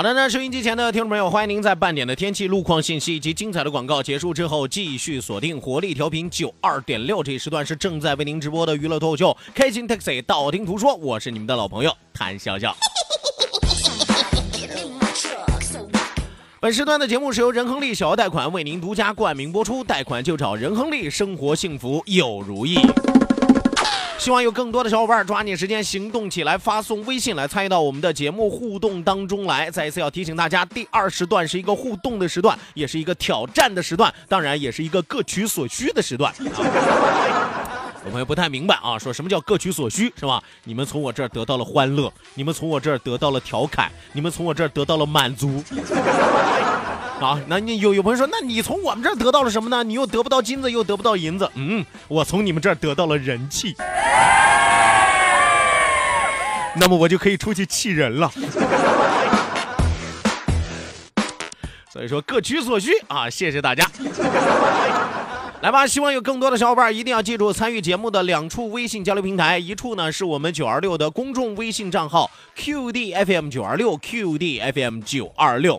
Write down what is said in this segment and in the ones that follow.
好的，那收音机前的听众朋友，欢迎您在半点的天气、路况信息以及精彩的广告结束之后，继续锁定活力调频九二点六这一时段是正在为您直播的娱乐脱口秀《开心 Taxi》，道听途说，我是你们的老朋友谭笑笑。本时段的节目是由仁亨利小额贷款为您独家冠名播出，贷款就找仁亨利，生活幸福又如意。希望有更多的小伙伴抓紧时间行动起来，发送微信来参与到我们的节目互动当中来。再一次要提醒大家，第二时段是一个互动的时段，也是一个挑战的时段，当然也是一个各取所需的时段。有朋友不太明白啊，说什么叫各取所需是吧？你们从我这儿得到了欢乐，你们从我这儿得到了调侃，你们从我这儿得到了满足。啊，那你有有朋友说，那你从我们这儿得到了什么呢？你又得不到金子，又得不到银子。嗯，我从你们这儿得到了人气，那么我就可以出去气人了。所以说各取所需啊，谢谢大家。来吧，希望有更多的小伙伴一定要记住参与节目的两处微信交流平台，一处呢是我们九二六的公众微信账号 QDFM 九二六 QDFM 九二六。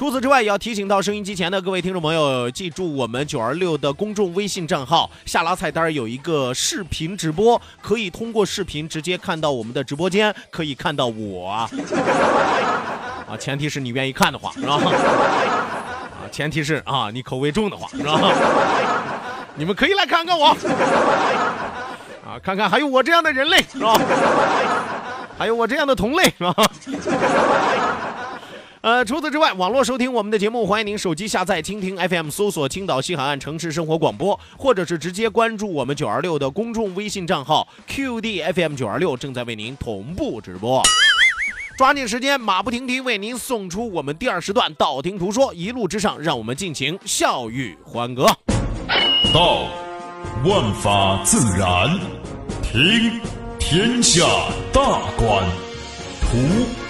除此之外，也要提醒到收音机前的各位听众朋友，记住我们九二六的公众微信账号，下拉菜单有一个视频直播，可以通过视频直接看到我们的直播间，可以看到我啊，前提是你愿意看的话，是吧？啊，前提是啊，你口味重的话，是吧？你们可以来看看我，啊，看看还有我这样的人类，是吧？还有我这样的同类，是吧？呃，除此之外，网络收听我们的节目，欢迎您手机下载蜻蜓 FM，搜索青岛西海岸城市生活广播，或者是直接关注我们九二六的公众微信账号 QDFM 九二六，正在为您同步直播。抓紧时间，马不停蹄为您送出我们第二时段，道听途说，一路之上，让我们尽情笑语欢歌。道，万法自然；听，天下大观；图。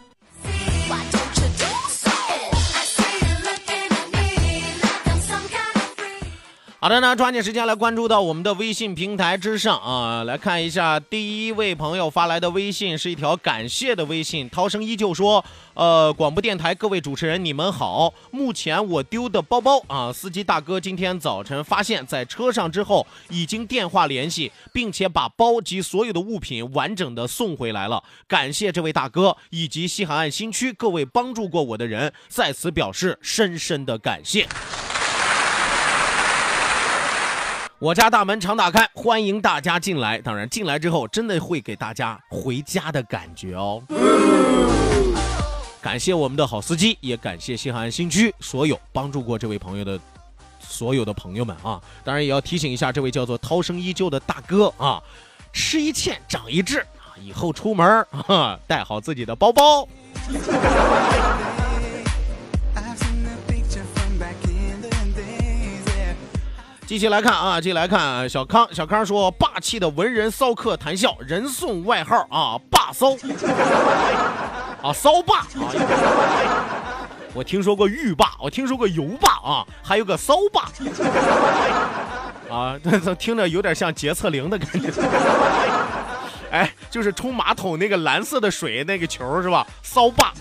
好的，那抓紧时间来关注到我们的微信平台之上啊，来看一下第一位朋友发来的微信是一条感谢的微信。涛声依旧说，呃，广播电台各位主持人你们好，目前我丢的包包啊，司机大哥今天早晨发现，在车上之后已经电话联系，并且把包及所有的物品完整的送回来了。感谢这位大哥以及西海岸新区各位帮助过我的人，在此表示深深的感谢。我家大门常打开，欢迎大家进来。当然，进来之后真的会给大家回家的感觉哦。感谢我们的好司机，也感谢西海岸新区所有帮助过这位朋友的所有的朋友们啊。当然，也要提醒一下这位叫做涛声依旧的大哥啊，吃一堑长一智啊，以后出门啊带好自己的包包。继续来看啊，继续来看小康。小康说：“霸气的文人骚客谈笑，人送外号啊，霸骚 啊，骚霸啊。我听说过浴霸，我听说过油霸啊，还有个骚霸 啊，这听着有点像洁厕灵的感觉。哎，就是冲马桶那个蓝色的水那个球是吧？骚霸。”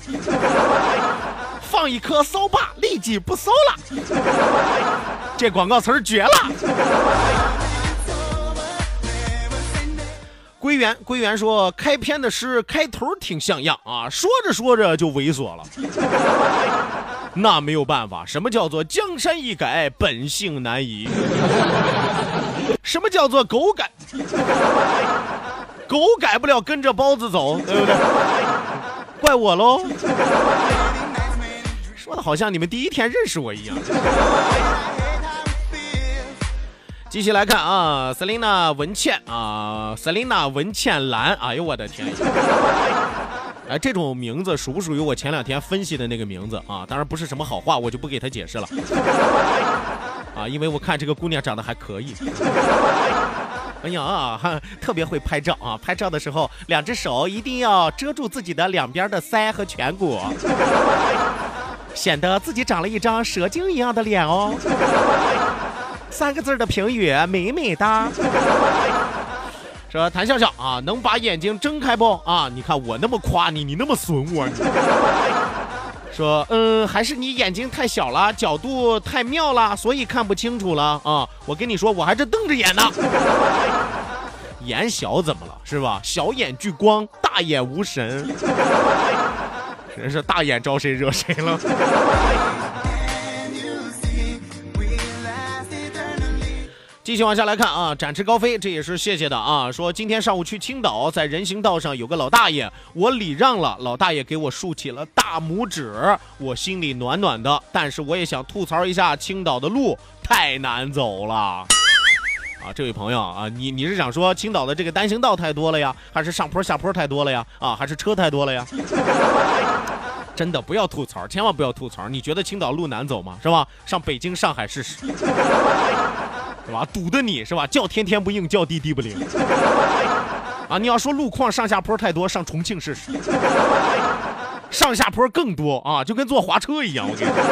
放一颗骚霸，立即不骚了。这广告词绝了。归元，归元说开篇的诗开头挺像样啊，说着说着就猥琐了。那没有办法，什么叫做江山易改，本性难移？什么叫做狗改？狗改不了，跟着包子走，对不对？怪我喽。说的好像你们第一天认识我一样。继续来看啊，Selina 文倩啊，Selina 文倩兰，哎呦我的天！哎，这种名字属不属于我前两天分析的那个名字啊？当然不是什么好话，我就不给他解释了。啊，因为我看这个姑娘长得还可以。哎呀，哈，特别会拍照啊！拍照的时候，两只手一定要遮住自己的两边的腮和颧骨。显得自己长了一张蛇精一样的脸哦。三个字的评语，美美哒。说谭笑笑啊，能把眼睛睁开不啊？你看我那么夸你，你那么损我。说嗯，还是你眼睛太小了，角度太妙了，所以看不清楚了啊。我跟你说，我还是瞪着眼呢。眼小怎么了？是吧？小眼聚光，大眼无神。真是大眼招谁惹谁了？继续往下来看啊，展翅高飞，这也是谢谢的啊。说今天上午去青岛，在人行道上有个老大爷，我礼让了，老大爷给我竖起了大拇指，我心里暖暖的。但是我也想吐槽一下青岛的路太难走了啊！这位朋友啊，你你是想说青岛的这个单行道太多了呀，还是上坡下坡太多了呀？啊，还是车太多了呀？真的不要吐槽，千万不要吐槽。你觉得青岛路难走吗？是吧？上北京、上海试试，是吧？堵的你是吧？叫天天不应，叫地地不灵。啊，你要说路况上下坡太多，上重庆试试，上下坡更多啊，就跟坐滑车一样。我跟你说，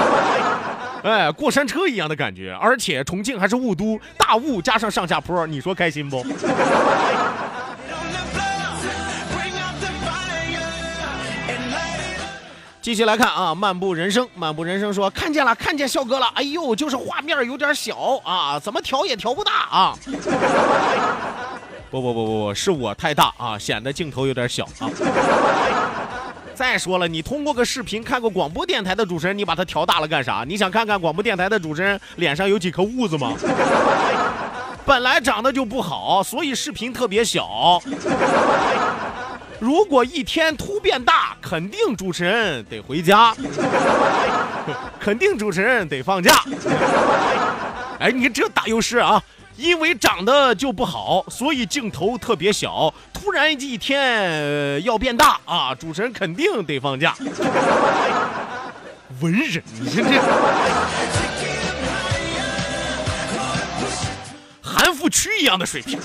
哎，过山车一样的感觉。而且重庆还是雾都，大雾加上上下坡，你说开心不？继续来看啊，漫步人生，漫步人生说看见了，看见笑哥了，哎呦，就是画面有点小啊，怎么调也调不大啊。不不不不不，是我太大啊，显得镜头有点小啊。再说了，你通过个视频看过广播电台的主持人，你把他调大了干啥？你想看看广播电台的主持人脸上有几颗痦子吗？本来长得就不好，所以视频特别小。如果一天突变大，肯定主持人得回家，肯定主持人得放假。哎，你这大优势啊！因为长得就不好，所以镜头特别小。突然一天要变大啊，主持人肯定得放假。文人，你看这韩复区一样的水平。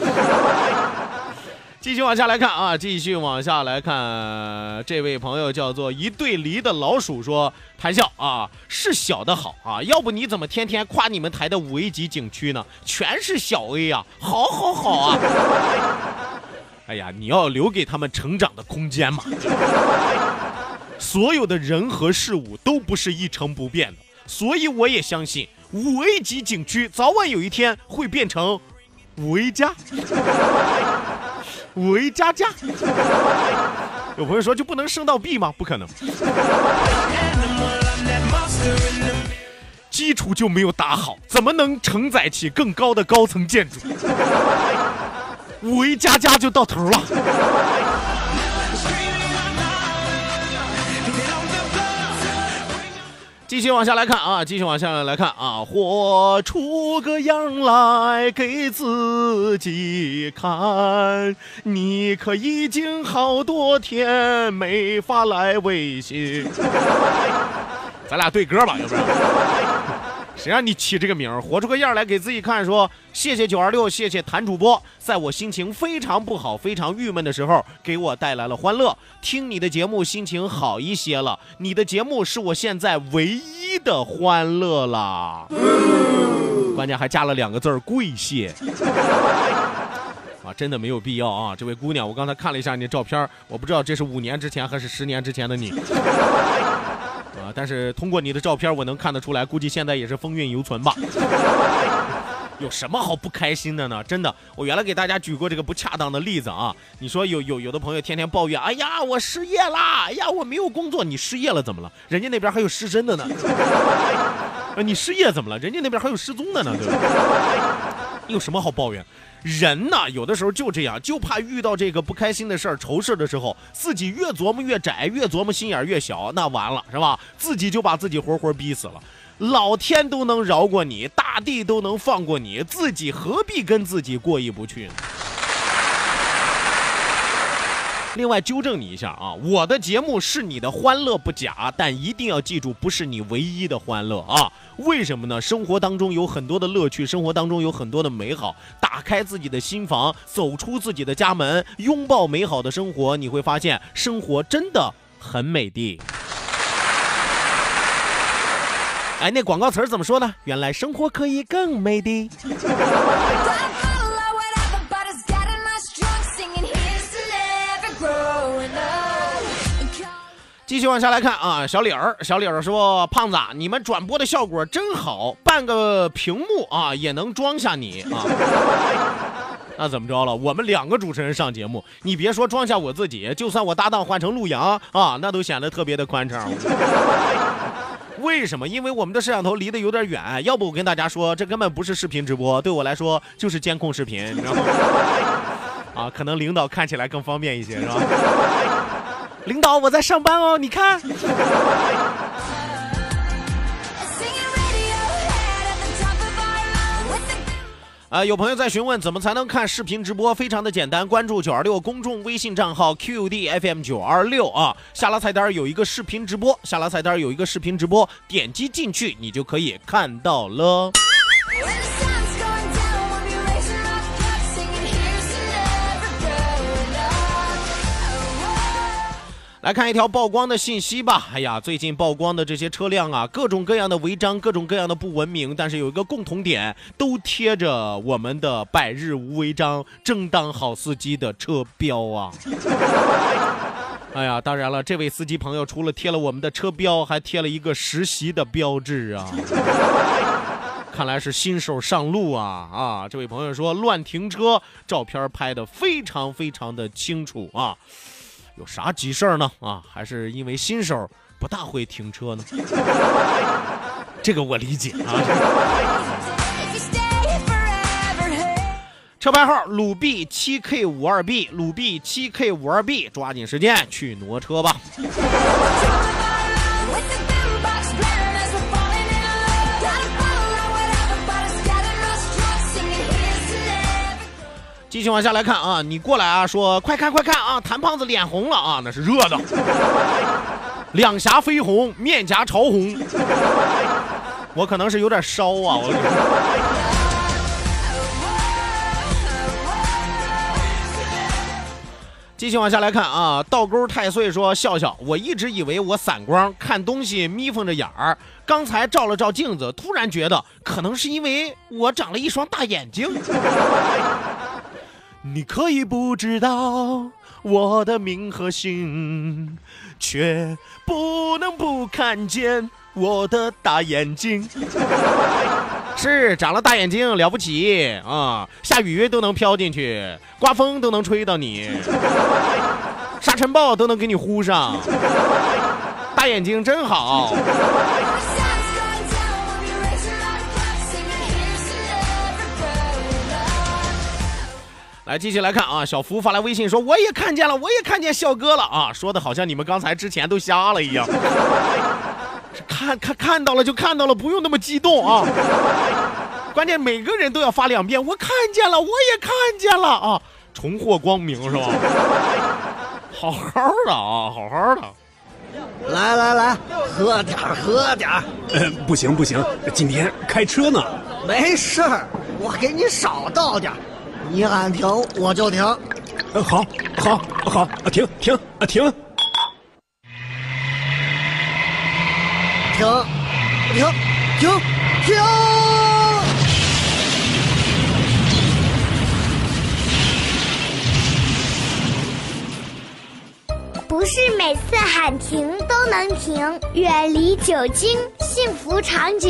继续往下来看啊，继续往下来看，这位朋友叫做一对梨的老鼠说：“谈笑啊，是小的好啊，要不你怎么天天夸你们台的五 A 级景区呢？全是小 A 呀，好好好啊！哎呀，你要留给他们成长的空间嘛。所有的人和事物都不是一成不变的，所以我也相信五 A 级景区早晚有一天会变成五 A 加。”五 A 加加，有朋友说就不能升到 B 吗？不可能，基础就没有打好，怎么能承载起更高的高层建筑？五 A 加加就到头了。继续往下来看啊，继续往下来看啊，活出个样来给自己看。你可已经好多天没发来微信，咱俩对歌吧，要不然。谁让你起这个名儿？活出个样来给自己看，说谢谢九二六，谢谢谭主播，在我心情非常不好、非常郁闷的时候，给我带来了欢乐。听你的节目，心情好一些了。你的节目是我现在唯一的欢乐啦。关键还加了两个字儿，跪谢。啊，真的没有必要啊！这位姑娘，我刚才看了一下你的照片，我不知道这是五年之前还是十年之前的你。啊，但是通过你的照片，我能看得出来，估计现在也是风韵犹存吧。有什么好不开心的呢？真的，我原来给大家举过这个不恰当的例子啊。你说有有有的朋友天天抱怨，哎呀，我失业啦，哎呀，我没有工作。你失业了怎么了？人家那边还有失身的呢。你失业怎么了？人家那边还有失踪的呢，对吧？有什么好抱怨？人呐，有的时候就这样，就怕遇到这个不开心的事儿、愁事儿的时候，自己越琢磨越窄，越琢磨心眼越小，那完了，是吧？自己就把自己活活逼死了。老天都能饶过你，大地都能放过你，自己何必跟自己过意不去呢？另外纠正你一下啊，我的节目是你的欢乐不假，但一定要记住，不是你唯一的欢乐啊。为什么呢？生活当中有很多的乐趣，生活当中有很多的美好。打开自己的心房，走出自己的家门，拥抱美好的生活，你会发现生活真的很美的。哎，那广告词怎么说呢？原来生活可以更美的。继续往下来看啊，小李儿，小李儿说：“胖子，你们转播的效果真好，半个屏幕啊也能装下你啊。”那怎么着了？我们两个主持人上节目，你别说装下我自己，就算我搭档换成陆阳啊，那都显得特别的宽敞。为什么？因为我们的摄像头离得有点远，要不我跟大家说，这根本不是视频直播，对我来说就是监控视频，你知道吗？啊，可能领导看起来更方便一些，是吧？领导，我在上班哦，你看。啊，有朋友在询问怎么才能看视频直播，非常的简单，关注九二六公众微信账号 QDFM 九二六啊，下拉菜单有一个视频直播，下拉菜单有一个视频直播，点击进去你就可以看到了。来看一条曝光的信息吧。哎呀，最近曝光的这些车辆啊，各种各样的违章，各种各样的不文明，但是有一个共同点，都贴着我们的“百日无违章，正当好司机”的车标啊。哎呀，当然了，这位司机朋友除了贴了我们的车标，还贴了一个实习的标志啊。看来是新手上路啊啊！这位朋友说乱停车，照片拍的非常非常的清楚啊。有啥急事儿呢？啊，还是因为新手不大会停车呢？这个我理解啊。车牌号鲁 B 七 K 五二 B，鲁 B 七 K 五二 B，抓紧时间去挪车吧。继续往下来看啊，你过来啊，说快看快看啊，谭胖子脸红了啊，那是热的，两颊绯红，面颊潮红，我可能是有点烧啊，我。继续往下来看啊，倒钩太岁说笑笑，我一直以为我散光，看东西眯缝着眼儿，刚才照了照镜子，突然觉得可能是因为我长了一双大眼睛。你可以不知道我的名和姓，却不能不看见我的大眼睛。是长了大眼睛了不起啊！下雨都能飘进去，刮风都能吹到你，沙尘暴都能给你呼上。大眼睛真好。来，继续来看啊！小福发来微信说：“我也看见了，我也看见笑哥了啊！”说的好像你们刚才之前都瞎了一样。看看看到了就看到了，不用那么激动啊！关键每个人都要发两遍，我看见了，我也看见了啊！重获光明是吧？好好的啊，好好的。来来来，喝点儿喝点儿。呃，不行不行，今天开车呢。没事儿，我给你少倒点儿。你喊停我就停。呃，好，好，好，啊，停停啊停。停，停，停，停！不是每次喊停都能停，远离酒精，幸福长久。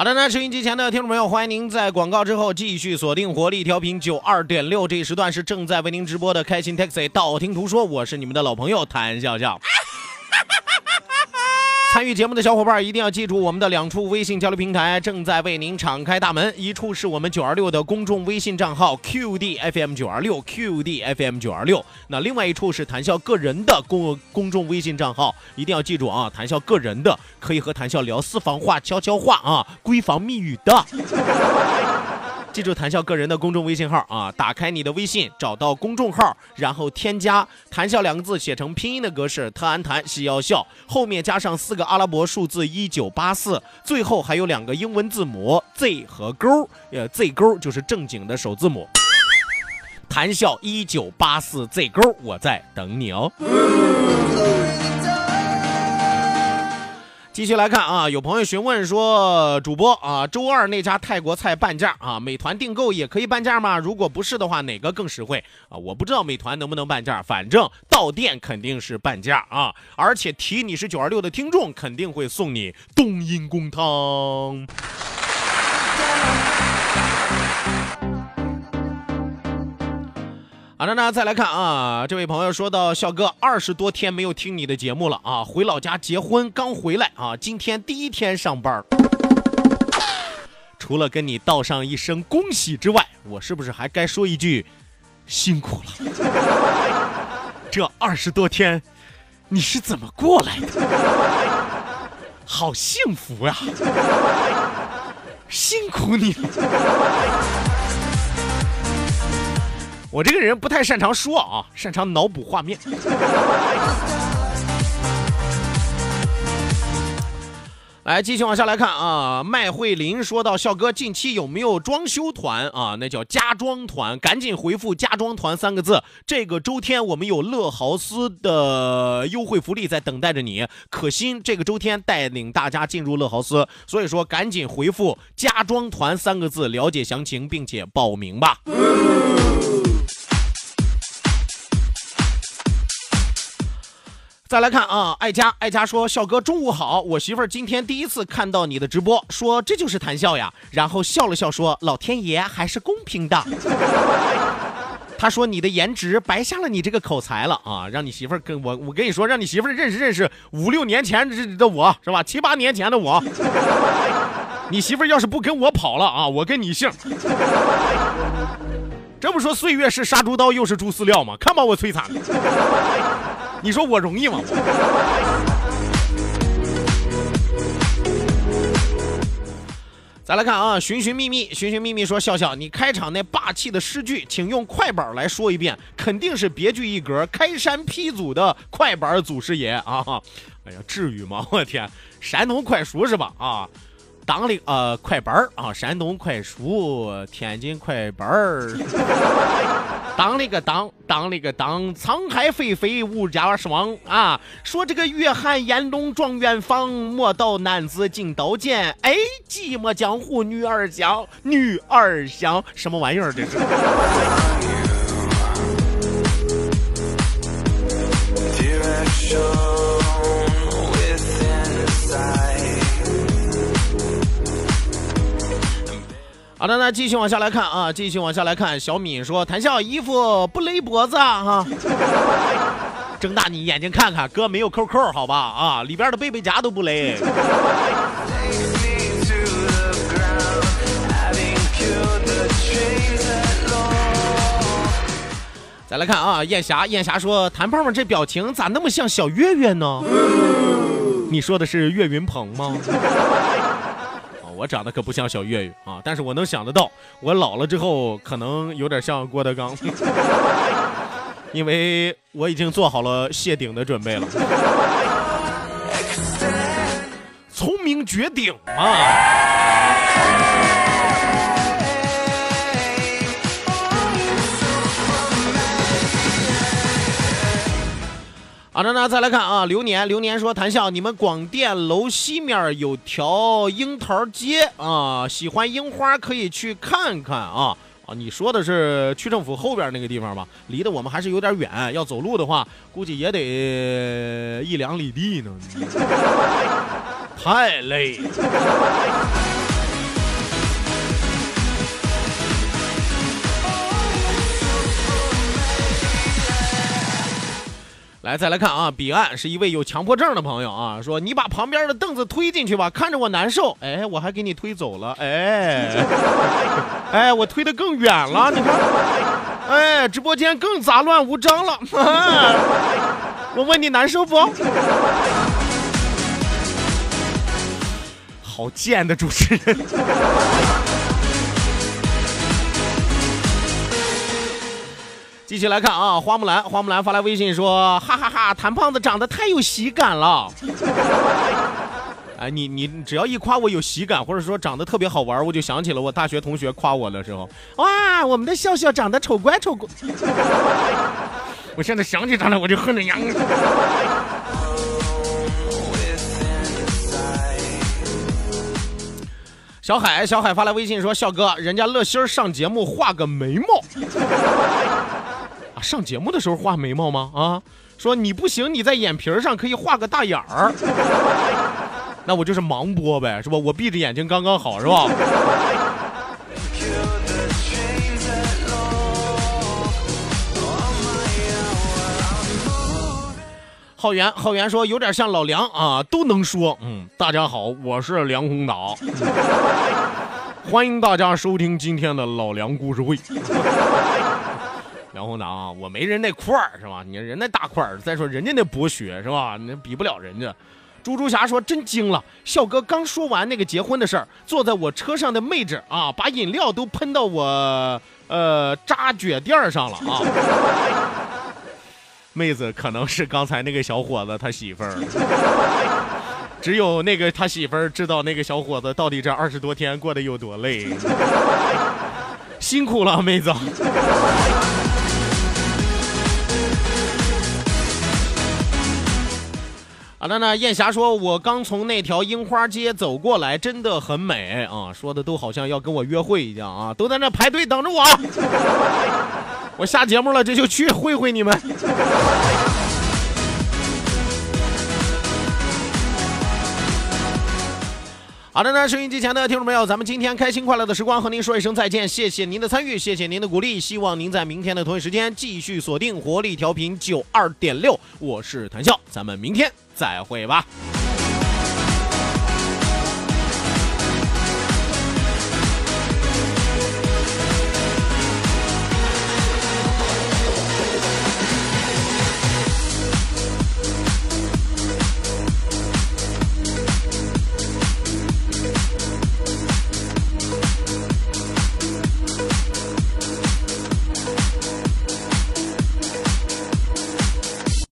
好的，那收音机前的听众朋友，欢迎您在广告之后继续锁定活力调频九二点六，这一时段是正在为您直播的开心 Taxi，道听途说，我是你们的老朋友谭笑笑。参与节目的小伙伴一定要记住，我们的两处微信交流平台正在为您敞开大门，一处是我们九二六的公众微信账号 QDFM 九二六 QDFM 九二六，那另外一处是谈笑个人的公公众微信账号，一定要记住啊，谈笑个人的可以和谈笑聊私房话、悄悄话啊、闺房密语的。记住谈笑个人的公众微信号啊，打开你的微信，找到公众号，然后添加“谈笑”两个字，写成拼音的格式，特安谈西要笑，后面加上四个阿拉伯数字一九八四，最后还有两个英文字母 Z 和勾，呃，Z 勾就是正经的首字母。谈笑一九八四 Z 勾，我在等你哦。继续来看啊，有朋友询问说，主播啊，周二那家泰国菜半价啊，美团订购也可以半价吗？如果不是的话，哪个更实惠啊？我不知道美团能不能半价，反正到店肯定是半价啊，而且提你是九二六的听众，肯定会送你冬阴功汤。好的，那再来看啊，这位朋友说到，笑哥二十多天没有听你的节目了啊，回老家结婚刚回来啊，今天第一天上班，除了跟你道上一声恭喜之外，我是不是还该说一句辛苦了？这二十多天你是怎么过来的？好幸福呀、辛苦你了。我这个人不太擅长说啊，擅长脑补画面。来，继续往下来看啊。麦慧琳说到：“笑哥，近期有没有装修团啊？那叫家装团，赶紧回复‘家装团’三个字。这个周天我们有乐豪斯的优惠福利在等待着你。可心这个周天带领大家进入乐豪斯，所以说赶紧回复‘家装团’三个字，了解详情并且报名吧。”再来看啊，爱佳，爱佳说：“笑哥中午好，我媳妇儿今天第一次看到你的直播，说这就是谈笑呀，然后笑了笑说：老天爷还是公平的。他说你的颜值白瞎了你这个口才了啊，让你媳妇儿跟我，我跟你说，让你媳妇儿认识认识五六年前的我是吧？七八年前的我，你媳妇儿要是不跟我跑了啊，我跟你姓。这不说岁月是杀猪刀，又是猪饲料吗？看把我摧残的。”你说我容易吗？再来看啊，寻寻觅觅，寻寻觅觅说笑笑，你开场那霸气的诗句，请用快板来说一遍，肯定是别具一格，开山劈祖的快板祖师爷啊！哎呀，至于吗？我天，山东快书是吧？啊，当了呃快板啊，山东快书，天津快板儿。当了个当，当了个当，沧海飞飞无家霜啊！说这个月寒烟笼状元坊，莫道男子进刀剑。哎，寂寞江湖女儿香，女儿香，什么玩意儿这是？好的，那继续往下来看啊，继续往下来看。小敏说：“谭笑衣服不勒脖子啊，哈，睁大你眼睛看看，哥没有扣扣，好吧啊，里边的背背夹都不勒。”再来看啊，燕霞，燕霞说：“谭胖胖这表情咋那么像小岳岳呢？”你说的是岳云鹏吗？我长得可不像小岳岳啊，但是我能想得到，我老了之后可能有点像郭德纲，因为我已经做好了谢顶的准备了。聪明绝顶啊！好的，那再来看啊，流年，流年说，谈笑，你们广电楼西面有条樱桃街啊，喜欢樱花可以去看看啊啊，你说的是区政府后边那个地方吧？离得我们还是有点远，要走路的话，估计也得一两里地呢，太累。来，再来看啊，彼岸是一位有强迫症的朋友啊，说你把旁边的凳子推进去吧，看着我难受。哎，我还给你推走了，哎，哎，我推的更远了，你看，哎，直播间更杂乱无章了。我问你难受不？好贱的主持人。继续来看啊，花木兰，花木兰发来微信说：“哈哈哈，谭胖子长得太有喜感了。”哎，你你只要一夸我有喜感，或者说长得特别好玩，我就想起了我大学同学夸我的时候，哇，我们的笑笑长得丑乖丑乖。我现在想起他来，我就恨得牙。小海，小海发来微信说：“笑哥，人家乐心儿上节目画个眉毛。”上节目的时候画眉毛吗？啊，说你不行，你在眼皮上可以画个大眼儿。那我就是盲播呗，是吧？我闭着眼睛刚刚好，是吧？浩源，浩源说有点像老梁啊，都能说。嗯，大家好，我是梁宏达，欢迎大家收听今天的老梁故事会。然后呢啊，我没人那块儿是吧？你人那大块儿，再说人家那博学是吧？那比不了人家。猪猪侠说真惊了，笑哥刚说完那个结婚的事儿，坐在我车上的妹子啊，把饮料都喷到我呃扎脚垫上了啊。妹子可能是刚才那个小伙子他媳妇儿，只有那个他媳妇儿知道那个小伙子到底这二十多天过得有多累，辛苦了妹子。好的呢，艳霞说：“我刚从那条樱花街走过来，真的很美啊！说的都好像要跟我约会一样啊，都在那排队等着我。我下节目了，这就去会会你们。”好的呢，收音机前的听众朋友，咱们今天开心快乐的时光和您说一声再见，谢谢您的参与，谢谢您的鼓励，希望您在明天的同一时间继续锁定活力调频九二点六，我是谭笑，咱们明天再会吧。